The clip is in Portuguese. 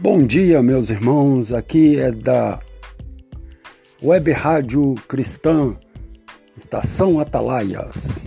Bom dia, meus irmãos. Aqui é da Web Rádio Cristã, Estação Atalaias.